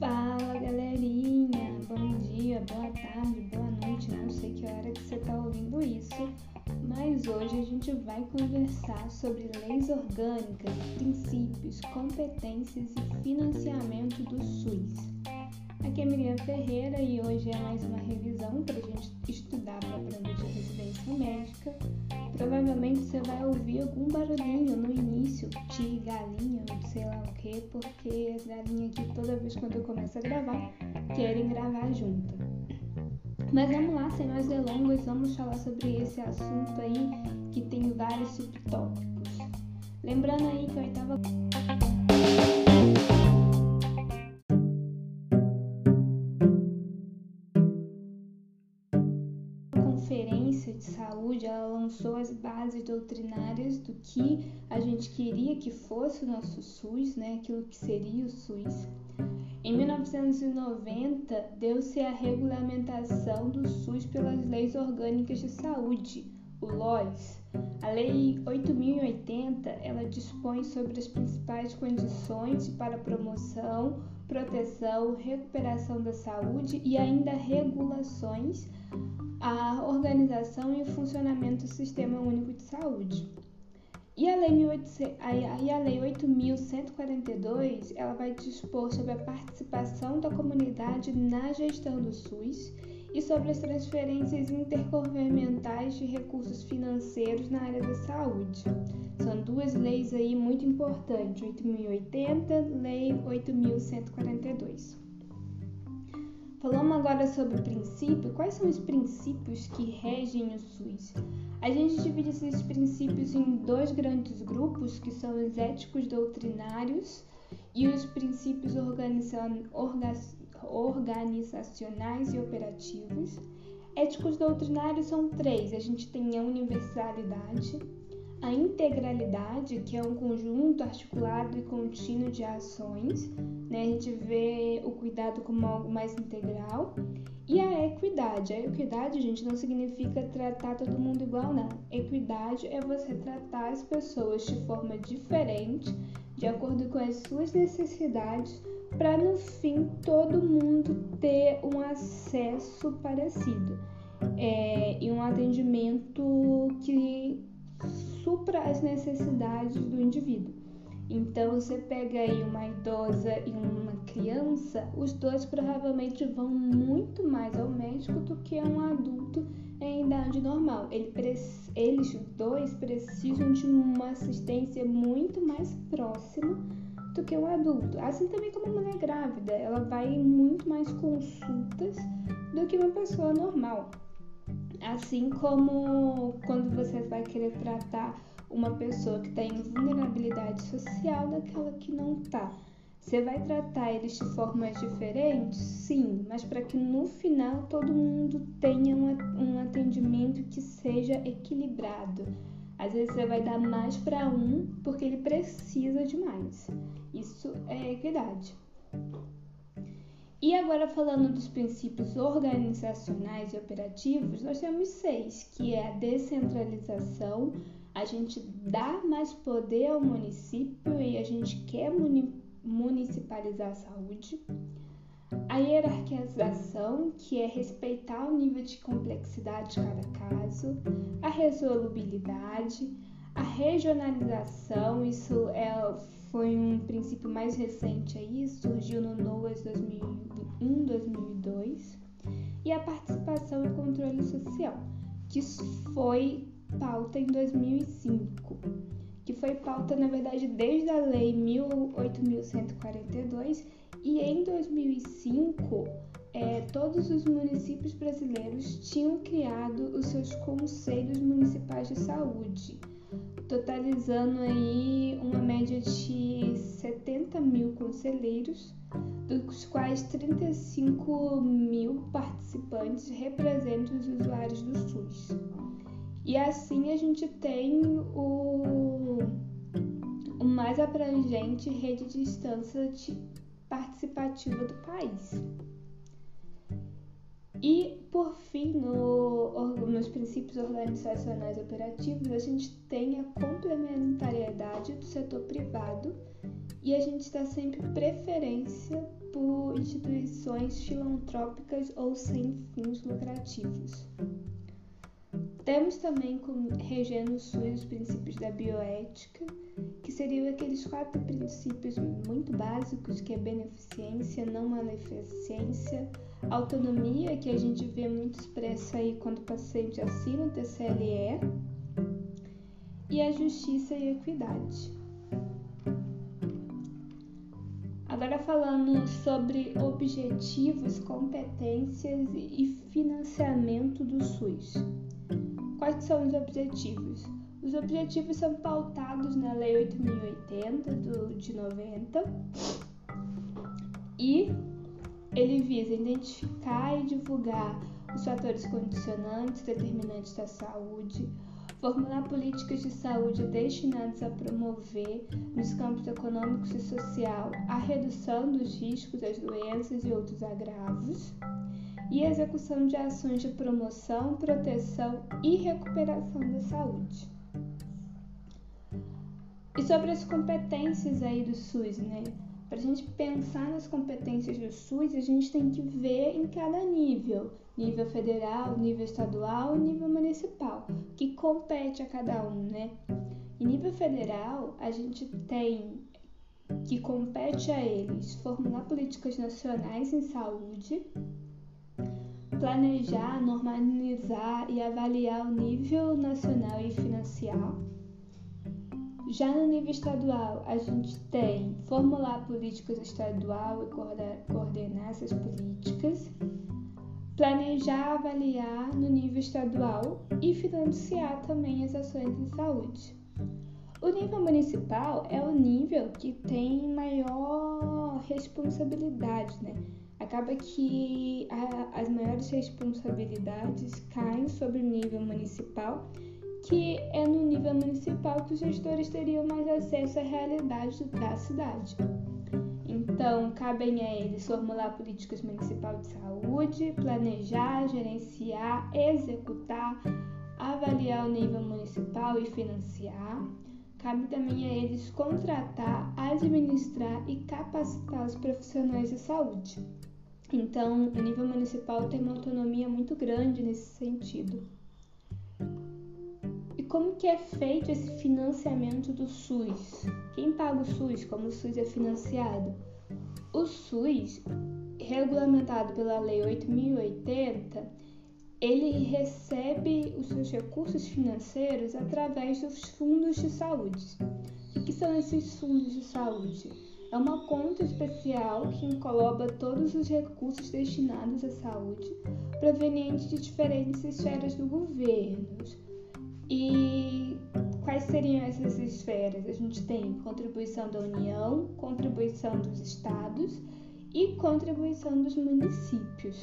Fala galerinha, bom dia, boa tarde, boa noite, não sei que hora que você está ouvindo isso, mas hoje a gente vai conversar sobre leis orgânicas, princípios, competências e financiamento do SUS. Aqui é Miriam Ferreira e hoje é mais uma revisão para a gente estudar para residência médica. Provavelmente você vai ouvir algum barulhinho no início de galinha ou sei lá o que, porque as galinhas aqui toda vez quando eu começo a gravar querem gravar junto. Mas vamos lá, sem mais delongas, vamos falar sobre esse assunto aí que tem vários subtópicos. Lembrando aí que eu estava lançou as bases doutrinárias do que a gente queria que fosse o nosso SUS, né? Aquilo que seria o SUS. Em 1990, deu-se a regulamentação do SUS pelas Leis Orgânicas de Saúde, o LOIS. A Lei 8080, ela dispõe sobre as principais condições para promoção, proteção, recuperação da saúde e ainda regulações a organização e funcionamento do Sistema Único de Saúde. E a Lei, 8.142, ela vai dispor sobre a participação da comunidade na gestão do SUS e sobre as transferências intergovernamentais de recursos financeiros na área da saúde. São duas leis aí muito importantes, 8.080, Lei 8.142. Falamos agora sobre o princípio. Quais são os princípios que regem o SUS? A gente divide esses princípios em dois grandes grupos, que são os éticos doutrinários e os princípios organizacionais e operativos. Éticos doutrinários são três: a gente tem a universalidade, a integralidade, que é um conjunto articulado e contínuo de ações, né? a gente vê o cuidado como algo mais integral, e a equidade. A equidade, gente, não significa tratar todo mundo igual, não. Equidade é você tratar as pessoas de forma diferente, de acordo com as suas necessidades, para no fim todo mundo ter um acesso parecido é, e um atendimento que supra as necessidades do indivíduo. Então, você pega aí uma idosa e uma criança, os dois provavelmente vão muito mais ao médico do que um adulto em idade normal. eles dois precisam de uma assistência muito mais próxima do que um adulto. Assim também como uma mulher grávida, ela vai em muito mais consultas do que uma pessoa normal. Assim como quando você vai querer tratar uma pessoa que está em vulnerabilidade social daquela que não está. Você vai tratar eles de formas diferentes? Sim, mas para que no final todo mundo tenha um atendimento que seja equilibrado. Às vezes você vai dar mais para um porque ele precisa de mais. Isso é equidade. E agora falando dos princípios organizacionais e operativos, nós temos seis, que é a descentralização, a gente dá mais poder ao município e a gente quer municipalizar a saúde. A hierarquização, que é respeitar o nível de complexidade de cada caso, a resolubilidade, a regionalização, isso é, foi um princípio mais recente aí, surgiu no NOAS 2001-2002, e a participação e controle social, que foi pauta em 2005, que foi pauta, na verdade, desde a Lei 18.142, e em 2005 é, todos os municípios brasileiros tinham criado os seus conselhos municipais de saúde totalizando aí uma média de 70 mil conselheiros, dos quais 35 mil participantes representam os usuários do SUS. E assim a gente tem o, o mais abrangente rede de distância participativa do país. E, por fim, no, nos princípios organizacionais operativos, a gente tem a complementariedade do setor privado e a gente está sempre preferência por instituições filantrópicas ou sem fins lucrativos. Temos também como regendo SUS os princípios da bioética, que seriam aqueles quatro princípios muito básicos, que é beneficência, não maleficência, autonomia, que a gente vê muito expressa aí quando o paciente assina o TCLE, e a justiça e equidade. Agora falando sobre objetivos, competências e financiamento do SUS. Quais são os objetivos? Os objetivos são pautados na Lei 8080 do, de 90 e ele visa identificar e divulgar os fatores condicionantes determinantes da saúde, formular políticas de saúde destinadas a promover, nos campos econômicos e social, a redução dos riscos das doenças e outros agravos, e execução de ações de promoção, proteção e recuperação da saúde. E sobre as competências aí do SUS, né? Para a gente pensar nas competências do SUS, a gente tem que ver em cada nível, nível federal, nível estadual e nível municipal, que compete a cada um, né? Em nível federal, a gente tem que compete a eles formular políticas nacionais em saúde, planejar, normalizar e avaliar o nível nacional e financiar já no nível estadual, a gente tem formular políticas estadual e coordenar essas políticas, planejar, avaliar no nível estadual e financiar também as ações de saúde. O nível municipal é o nível que tem maior responsabilidade, né? Acaba que a, as maiores responsabilidades caem sobre o nível municipal que é no nível municipal que os gestores teriam mais acesso à realidade da cidade. Então, cabem a eles formular políticas municipais de saúde, planejar, gerenciar, executar, avaliar o nível municipal e financiar. Cabe também a eles contratar, administrar e capacitar os profissionais de saúde. Então, o nível municipal tem uma autonomia muito grande nesse sentido como que é feito esse financiamento do SUS? Quem paga o SUS? Como o SUS é financiado? O SUS, regulamentado pela Lei 8080, ele recebe os seus recursos financeiros através dos fundos de saúde. O que são esses fundos de saúde? É uma conta especial que engloba todos os recursos destinados à saúde, provenientes de diferentes esferas do governo, e quais seriam essas esferas? A gente tem contribuição da União, contribuição dos estados e contribuição dos municípios.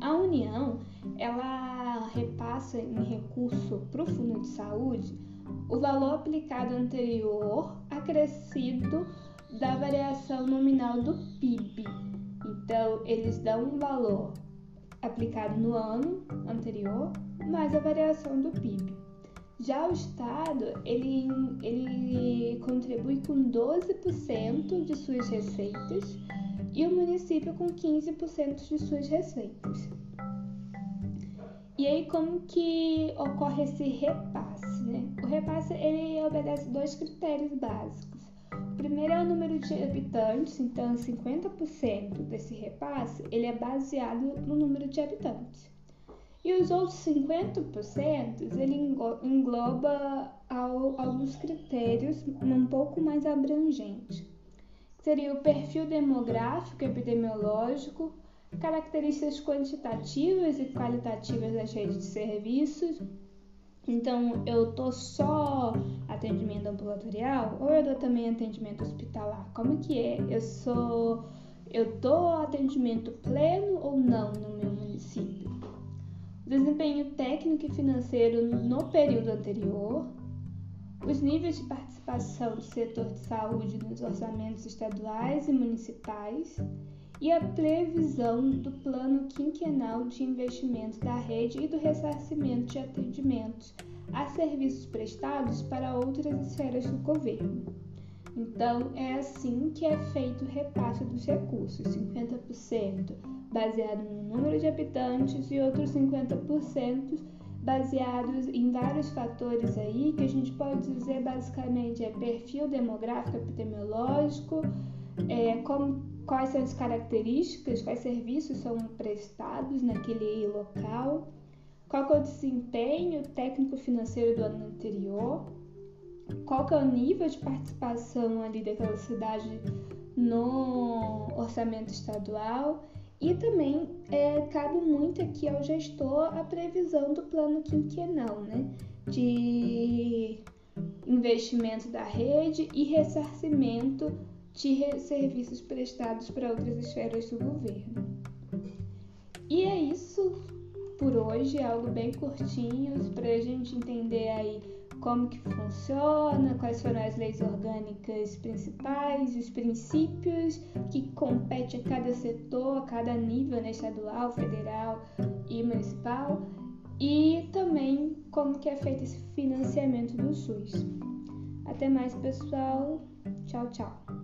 A União, ela repassa em recurso para o Fundo de Saúde o valor aplicado anterior acrescido da variação nominal do PIB. Então, eles dão um valor aplicado no ano anterior mais a variação do PIB. Já o Estado, ele, ele contribui com 12% de suas receitas e o município com 15% de suas receitas. E aí, como que ocorre esse repasse? Né? Repasse ele obedece dois critérios básicos. O primeiro é o número de habitantes, então 50% desse repasse ele é baseado no número de habitantes. E os outros 50% ele engloba alguns critérios um pouco mais abrangentes. Seria o perfil demográfico, epidemiológico, características quantitativas e qualitativas das redes de serviços. Então, eu tô só atendimento ambulatorial ou eu dou também atendimento hospitalar? Como que é? Eu sou eu dou atendimento pleno ou não no meu município? desempenho técnico e financeiro no período anterior, os níveis de participação do setor de saúde nos orçamentos estaduais e municipais e a previsão do plano quinquenal de investimento da rede e do ressarcimento de atendimentos a serviços prestados para outras esferas do governo. Então, é assim que é feito o repasse dos recursos: 50% baseado no número de habitantes e outros 50% baseados em vários fatores aí que a gente pode dizer basicamente é perfil demográfico epidemiológico, é, como, quais são as características, quais serviços são prestados naquele local, qual é o desempenho técnico financeiro do ano anterior, qual é o nível de participação ali daquela cidade no orçamento estadual? E também é, cabe muito aqui ao gestor a previsão do plano quinquenal, né? De investimento da rede e ressarcimento de serviços prestados para outras esferas do governo. E é isso por hoje, é algo bem curtinho para a gente entender aí como que funciona, quais foram as leis orgânicas principais, os princípios que compete a cada setor, a cada nível, né, estadual, federal e municipal, e também como que é feito esse financiamento do SUS. Até mais, pessoal. Tchau, tchau.